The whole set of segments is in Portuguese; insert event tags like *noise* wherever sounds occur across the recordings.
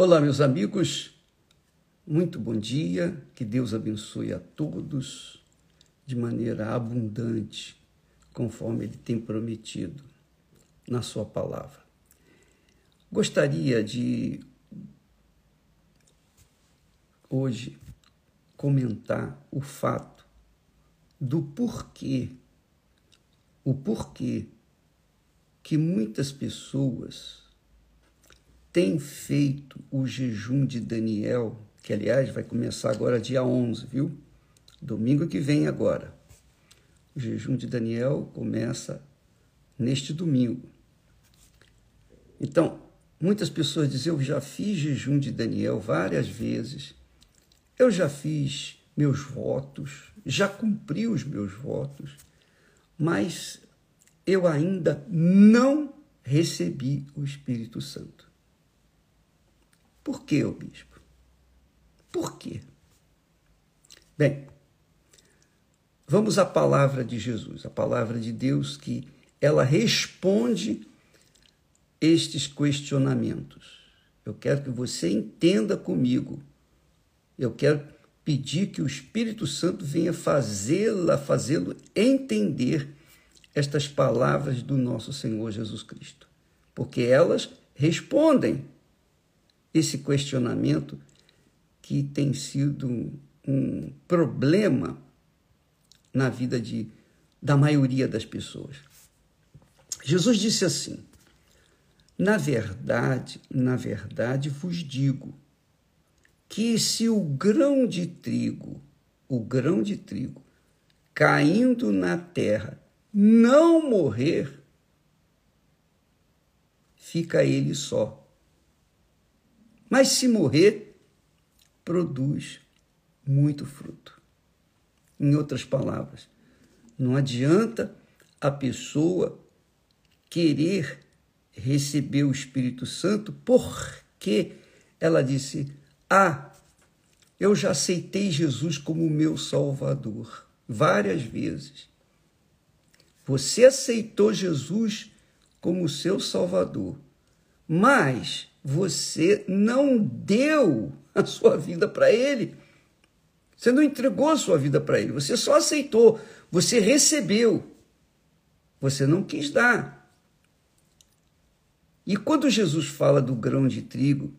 Olá, meus amigos, muito bom dia, que Deus abençoe a todos de maneira abundante, conforme Ele tem prometido na Sua palavra. Gostaria de hoje comentar o fato do porquê, o porquê que muitas pessoas tem feito o jejum de Daniel, que aliás vai começar agora dia 11, viu? Domingo que vem agora. O jejum de Daniel começa neste domingo. Então, muitas pessoas dizem: Eu já fiz jejum de Daniel várias vezes, eu já fiz meus votos, já cumpri os meus votos, mas eu ainda não recebi o Espírito Santo. Por que, o bispo? Por quê? Bem, vamos à palavra de Jesus, a palavra de Deus que ela responde estes questionamentos. Eu quero que você entenda comigo. Eu quero pedir que o Espírito Santo venha fazê-la, fazê-lo entender estas palavras do nosso Senhor Jesus Cristo, porque elas respondem esse questionamento que tem sido um problema na vida de, da maioria das pessoas. Jesus disse assim: Na verdade, na verdade vos digo que se o grão de trigo, o grão de trigo, caindo na terra, não morrer, fica ele só mas se morrer, produz muito fruto. Em outras palavras, não adianta a pessoa querer receber o Espírito Santo porque ela disse: Ah, eu já aceitei Jesus como meu Salvador várias vezes. Você aceitou Jesus como seu Salvador, mas você não deu a sua vida para Ele. Você não entregou a sua vida para Ele. Você só aceitou. Você recebeu. Você não quis dar. E quando Jesus fala do grão de trigo,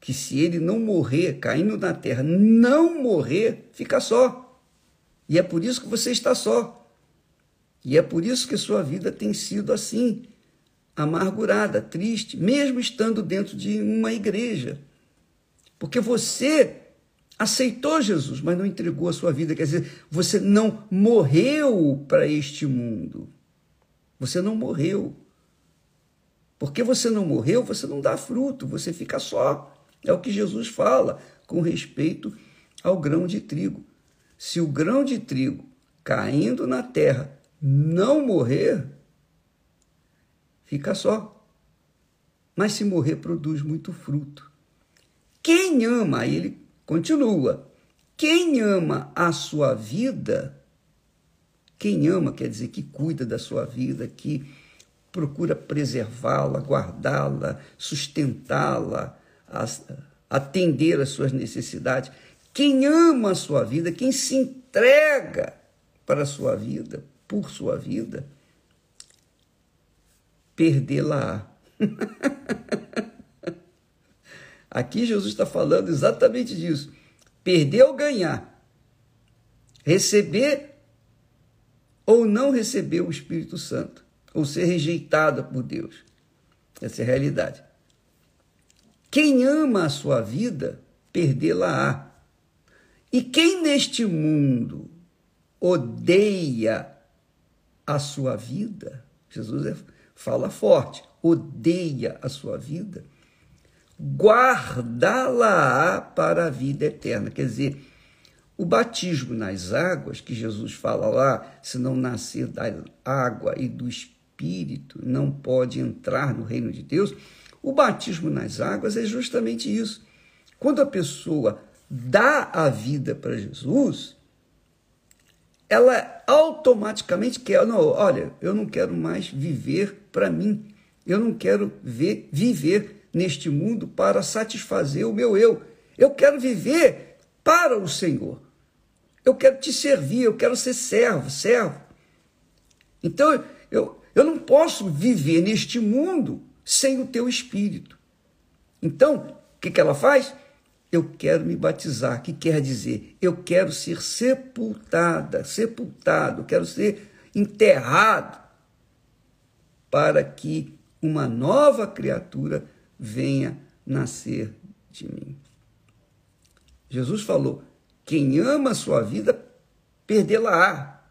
que se ele não morrer, caindo na terra, não morrer, fica só. E é por isso que você está só. E é por isso que sua vida tem sido assim amargurada, triste, mesmo estando dentro de uma igreja. Porque você aceitou Jesus, mas não entregou a sua vida. Quer dizer, você não morreu para este mundo. Você não morreu. Porque você não morreu, você não dá fruto, você fica só. É o que Jesus fala com respeito ao grão de trigo. Se o grão de trigo caindo na terra não morrer, fica só. Mas se morrer, produz muito fruto. Quem ama, aí ele continua, quem ama a sua vida, quem ama quer dizer que cuida da sua vida, que procura preservá-la, guardá-la, sustentá-la, atender às suas necessidades. Quem ama a sua vida, quem se entrega para a sua vida, por sua vida, perdê-la. *laughs* Aqui Jesus está falando exatamente disso. Perder ou ganhar. Receber ou não receber o Espírito Santo. Ou ser rejeitada por Deus. Essa é a realidade. Quem ama a sua vida, perdê-la-á. E quem neste mundo odeia a sua vida, Jesus é fala forte, odeia a sua vida, guardá-la para a vida eterna. Quer dizer, o batismo nas águas, que Jesus fala lá, se não nascer da água e do Espírito, não pode entrar no reino de Deus. O batismo nas águas é justamente isso. Quando a pessoa dá a vida para Jesus, ela automaticamente quer, não, olha, eu não quero mais viver para mim. Eu não quero ver, viver neste mundo para satisfazer o meu eu. Eu quero viver para o Senhor. Eu quero te servir, eu quero ser servo, servo. Então, eu, eu não posso viver neste mundo sem o teu espírito. Então, o que, que ela faz? Eu quero me batizar, que quer dizer, eu quero ser sepultada, sepultado, quero ser enterrado, para que uma nova criatura venha nascer de mim. Jesus falou: quem ama a sua vida, perdê-la-á.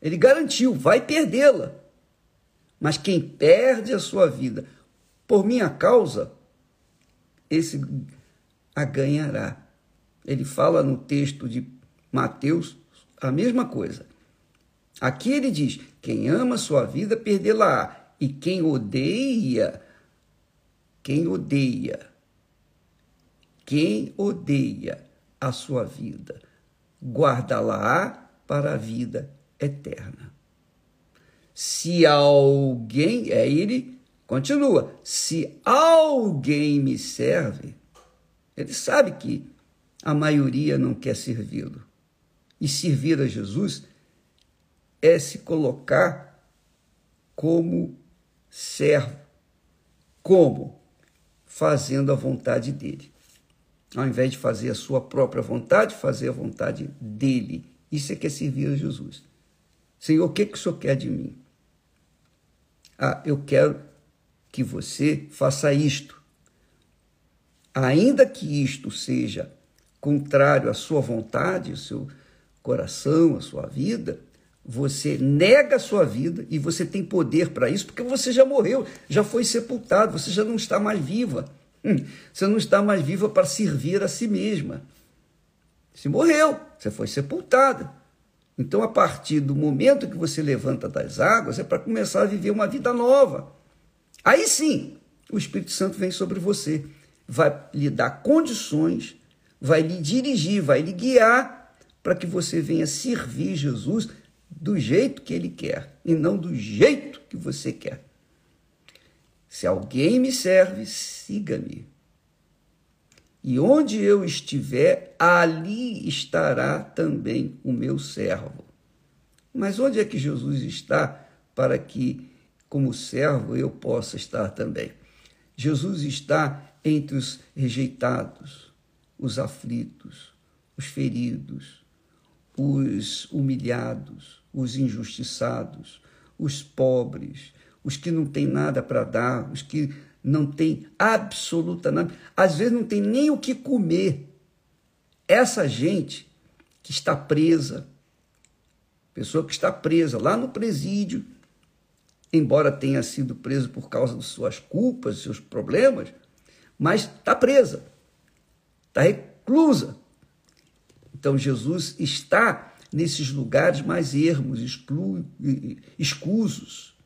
Ele garantiu, vai perdê-la. Mas quem perde a sua vida por minha causa, esse a ganhará. Ele fala no texto de Mateus a mesma coisa. Aqui ele diz: quem ama a sua vida, perdê-la-á. E quem odeia, quem odeia, quem odeia a sua vida, guarda-la para a vida eterna. Se alguém, é ele, continua, se alguém me serve, ele sabe que a maioria não quer servi-lo. E servir a Jesus é se colocar como servo. Como? Fazendo a vontade dele. Ao invés de fazer a sua própria vontade, fazer a vontade dele. Isso é que é servir a Jesus. Senhor, o que, que o Senhor quer de mim? Ah, eu quero que você faça isto. Ainda que isto seja contrário à sua vontade, ao seu coração, à sua vida, você nega a sua vida e você tem poder para isso, porque você já morreu, já foi sepultado, você já não está mais viva. Hum, você não está mais viva para servir a si mesma. Você morreu, você foi sepultada. Então, a partir do momento que você levanta das águas, é para começar a viver uma vida nova. Aí sim, o Espírito Santo vem sobre você, vai lhe dar condições, vai lhe dirigir, vai lhe guiar para que você venha servir Jesus do jeito que ele quer e não do jeito que você quer. Se alguém me serve, siga-me. E onde eu estiver, ali estará também o meu servo. Mas onde é que Jesus está para que, como servo, eu possa estar também? Jesus está entre os rejeitados, os aflitos, os feridos, os humilhados, os injustiçados, os pobres, os que não têm nada para dar, os que não têm absoluta nada, às vezes não tem nem o que comer. Essa gente que está presa, pessoa que está presa lá no presídio, embora tenha sido preso por causa de suas culpas, seus problemas, mas está presa, está reclusa. Então Jesus está nesses lugares mais ermos, exclu, escusos,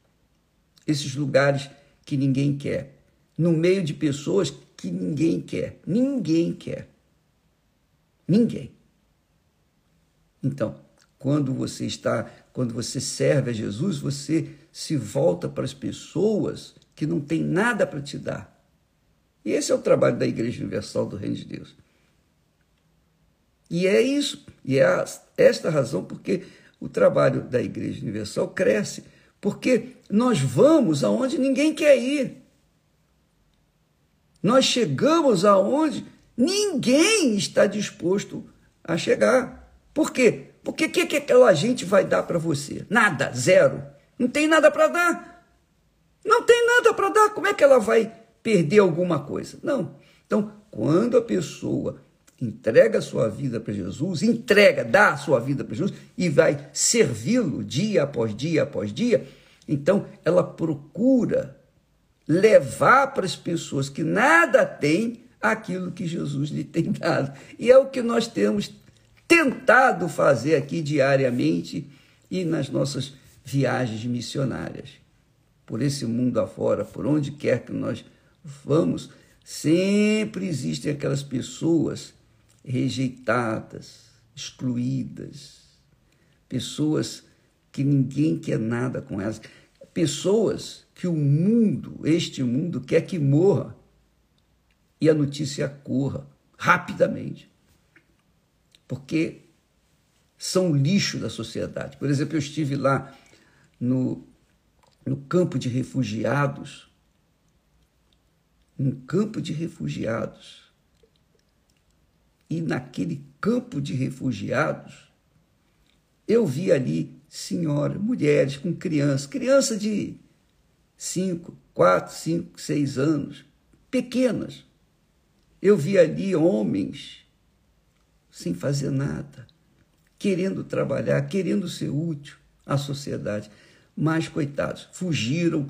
esses lugares que ninguém quer, no meio de pessoas que ninguém quer, ninguém quer, ninguém. Então, quando você está, quando você serve a Jesus, você se volta para as pessoas que não têm nada para te dar. E esse é o trabalho da Igreja Universal do Reino de Deus. E é isso, e é esta razão porque o trabalho da Igreja Universal cresce, porque nós vamos aonde ninguém quer ir. Nós chegamos aonde ninguém está disposto a chegar. Por quê? Porque o que, que aquela gente vai dar para você? Nada, zero. Não tem nada para dar. Não tem nada para dar. Como é que ela vai perder alguma coisa? Não. Então, quando a pessoa entrega sua vida para Jesus, entrega, dá sua vida para Jesus e vai servi-lo dia após dia após dia, então ela procura levar para as pessoas que nada têm aquilo que Jesus lhe tem dado. E é o que nós temos tentado fazer aqui diariamente e nas nossas viagens missionárias. Por esse mundo afora, por onde quer que nós vamos, sempre existem aquelas pessoas rejeitadas, excluídas, pessoas que ninguém quer nada com elas, pessoas que o mundo, este mundo, quer que morra. e a notícia corra rapidamente. Porque são lixo da sociedade. Por exemplo, eu estive lá no, no campo de refugiados, um campo de refugiados. E naquele campo de refugiados, eu vi ali senhoras, mulheres com crianças, criança de 5, 4, 5, 6 anos, pequenas. Eu vi ali homens sem fazer nada, querendo trabalhar, querendo ser útil à sociedade. Mas, coitados, fugiram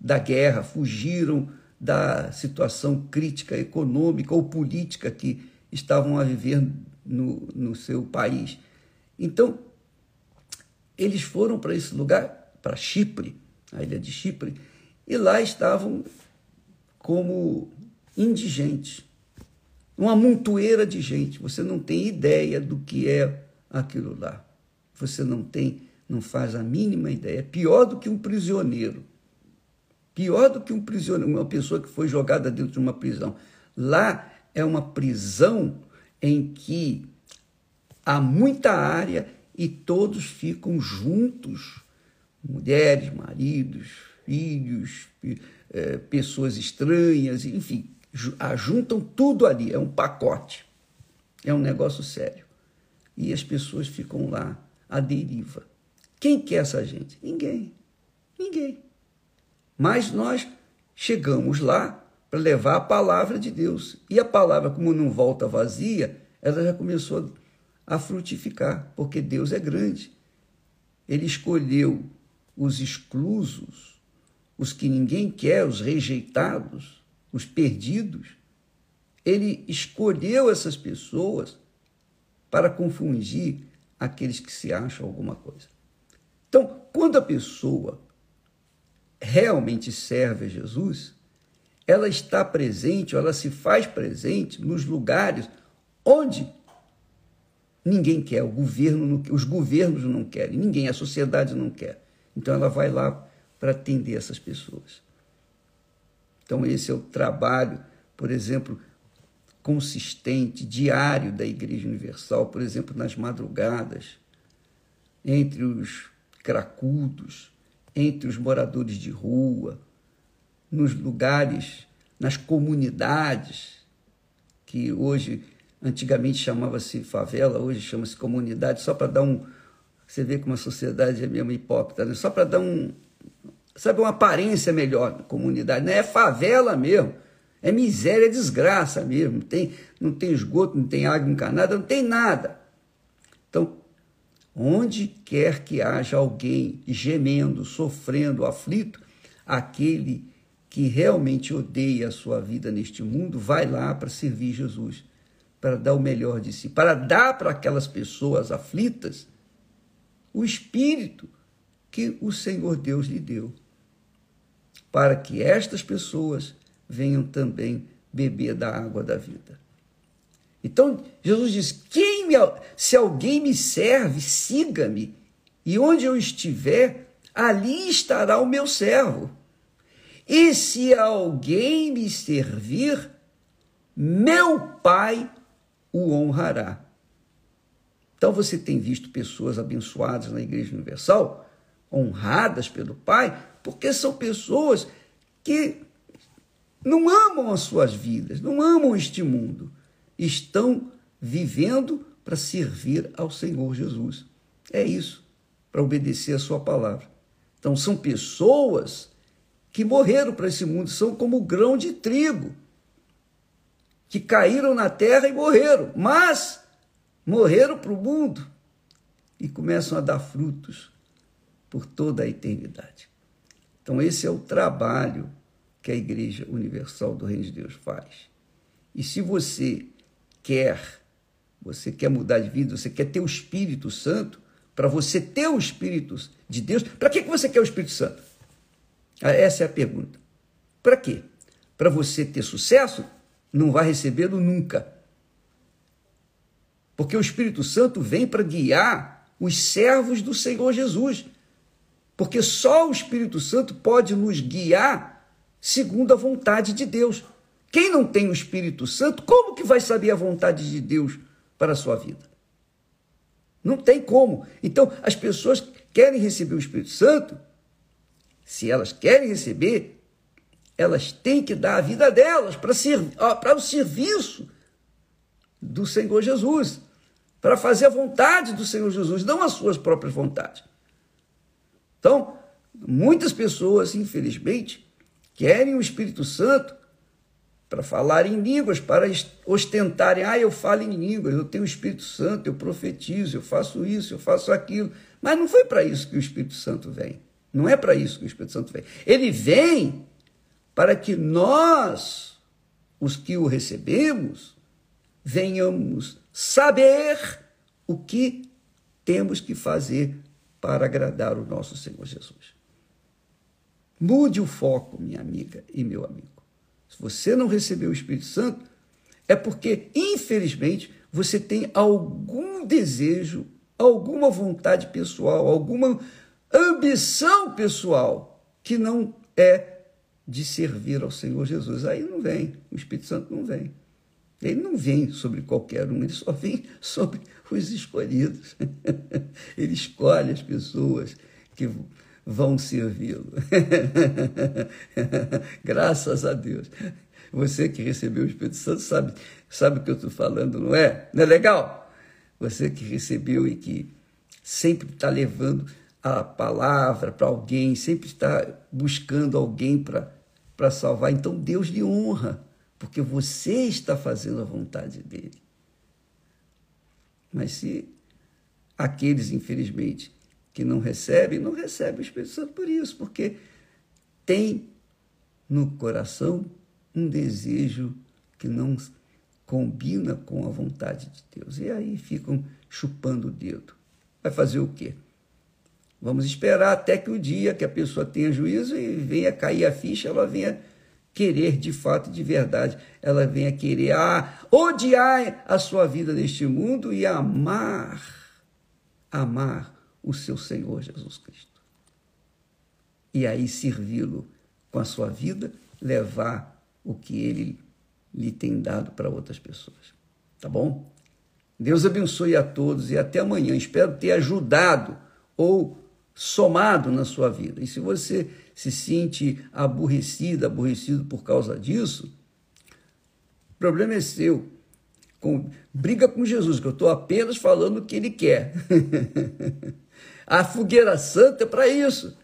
da guerra, fugiram da situação crítica econômica ou política que estavam a viver no, no seu país. Então, eles foram para esse lugar, para Chipre, a ilha de Chipre, e lá estavam como indigentes. Uma montoeira de gente. Você não tem ideia do que é aquilo lá. Você não tem, não faz a mínima ideia. É pior do que um prisioneiro. Pior do que um prisioneiro, uma pessoa que foi jogada dentro de uma prisão. Lá é uma prisão em que há muita área e todos ficam juntos mulheres, maridos, filhos, é, pessoas estranhas, enfim, juntam tudo ali, é um pacote, é um negócio sério. E as pessoas ficam lá à deriva. Quem quer essa gente? Ninguém. Ninguém. Mas nós chegamos lá para levar a palavra de Deus. E a palavra, como não volta vazia, ela já começou a frutificar, porque Deus é grande. Ele escolheu os exclusos, os que ninguém quer, os rejeitados, os perdidos. Ele escolheu essas pessoas para confundir aqueles que se acham alguma coisa. Então, quando a pessoa realmente serve a Jesus, ela está presente, ela se faz presente nos lugares onde ninguém quer, o governo, os governos não querem, ninguém, a sociedade não quer. Então ela vai lá para atender essas pessoas. Então esse é o trabalho, por exemplo, consistente, diário da Igreja Universal, por exemplo, nas madrugadas, entre os cracudos, entre os moradores de rua, nos lugares, nas comunidades, que hoje, antigamente chamava-se favela, hoje chama-se comunidade, só para dar um. Você vê como a sociedade é mesmo hipócrita, né? só para dar um. Sabe, uma aparência melhor comunidade. Não é favela mesmo. É miséria, é desgraça mesmo. Tem, não tem esgoto, não tem água encanada, não tem nada. Então, onde quer que haja alguém gemendo, sofrendo, aflito, aquele que realmente odeia a sua vida neste mundo, vai lá para servir Jesus, para dar o melhor de si, para dar para aquelas pessoas aflitas o espírito que o Senhor Deus lhe deu, para que estas pessoas venham também beber da água da vida. Então, Jesus diz: Quem me, se alguém me serve, siga-me, e onde eu estiver, ali estará o meu servo. E se alguém me servir, meu Pai o honrará. Então você tem visto pessoas abençoadas na Igreja Universal, honradas pelo Pai, porque são pessoas que não amam as suas vidas, não amam este mundo, estão vivendo para servir ao Senhor Jesus. É isso, para obedecer a Sua palavra. Então são pessoas que morreram para esse mundo, são como grão de trigo, que caíram na terra e morreram, mas morreram para o mundo e começam a dar frutos por toda a eternidade. Então, esse é o trabalho que a Igreja Universal do Reino de Deus faz. E se você quer, você quer mudar de vida, você quer ter o Espírito Santo, para você ter o Espírito de Deus, para que você quer o Espírito Santo? Ah, essa é a pergunta. Para quê? Para você ter sucesso? Não vai recebê-lo nunca. Porque o Espírito Santo vem para guiar os servos do Senhor Jesus. Porque só o Espírito Santo pode nos guiar segundo a vontade de Deus, Quem não tem o Espírito Santo, como que vai saber a vontade de Deus para a sua vida? Não tem como. Então, as pessoas querem receber o Espírito Santo, se elas querem receber, elas têm que dar a vida delas para, o serviço do Senhor Jesus, para fazer a vontade do Senhor Jesus, não as suas próprias vontades. Então, muitas pessoas, infelizmente, querem o Espírito Santo para falar em línguas, para ostentarem, ah, eu falo em línguas, eu tenho o Espírito Santo, eu profetizo, eu faço isso, eu faço aquilo. Mas não foi para isso que o Espírito Santo vem. Não é para isso que o Espírito Santo vem. Ele vem para que nós, os que o recebemos, venhamos saber o que temos que fazer para agradar o nosso Senhor Jesus. Mude o foco, minha amiga e meu amigo. Se você não recebeu o Espírito Santo, é porque, infelizmente, você tem algum desejo, alguma vontade pessoal, alguma ambição pessoal que não é de servir ao Senhor Jesus. Aí não vem, o Espírito Santo não vem. Ele não vem sobre qualquer um, ele só vem *laughs* sobre os escolhidos. *laughs* Ele escolhe as pessoas que vão servi-lo. *laughs* Graças a Deus. Você que recebeu o Espírito Santo sabe, sabe o que eu estou falando, não é? Não é legal? Você que recebeu e que sempre está levando a palavra para alguém, sempre está buscando alguém para salvar. Então Deus lhe honra, porque você está fazendo a vontade dele. Mas se aqueles, infelizmente, que não recebem, não recebem o Espírito Santo por isso, porque tem no coração um desejo que não combina com a vontade de Deus. E aí ficam chupando o dedo. Vai fazer o quê? Vamos esperar até que o dia que a pessoa tenha juízo e venha cair a ficha, ela venha querer de fato, de verdade, ela venha querer ah, odiar a sua vida neste mundo e amar, amar o seu Senhor Jesus Cristo. E aí servi-lo com a sua vida, levar o que ele lhe tem dado para outras pessoas. Tá bom? Deus abençoe a todos e até amanhã. Espero ter ajudado ou somado na sua vida. E se você se sente aborrecido, aborrecido por causa disso, o problema é seu. Com, briga com Jesus, que eu estou apenas falando o que ele quer. *laughs* a fogueira santa é para isso.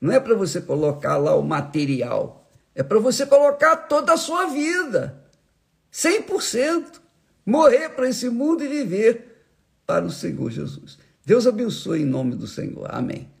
Não é para você colocar lá o material. É para você colocar toda a sua vida. 100%. Morrer para esse mundo e viver para o Senhor Jesus. Deus abençoe em nome do Senhor. Amém.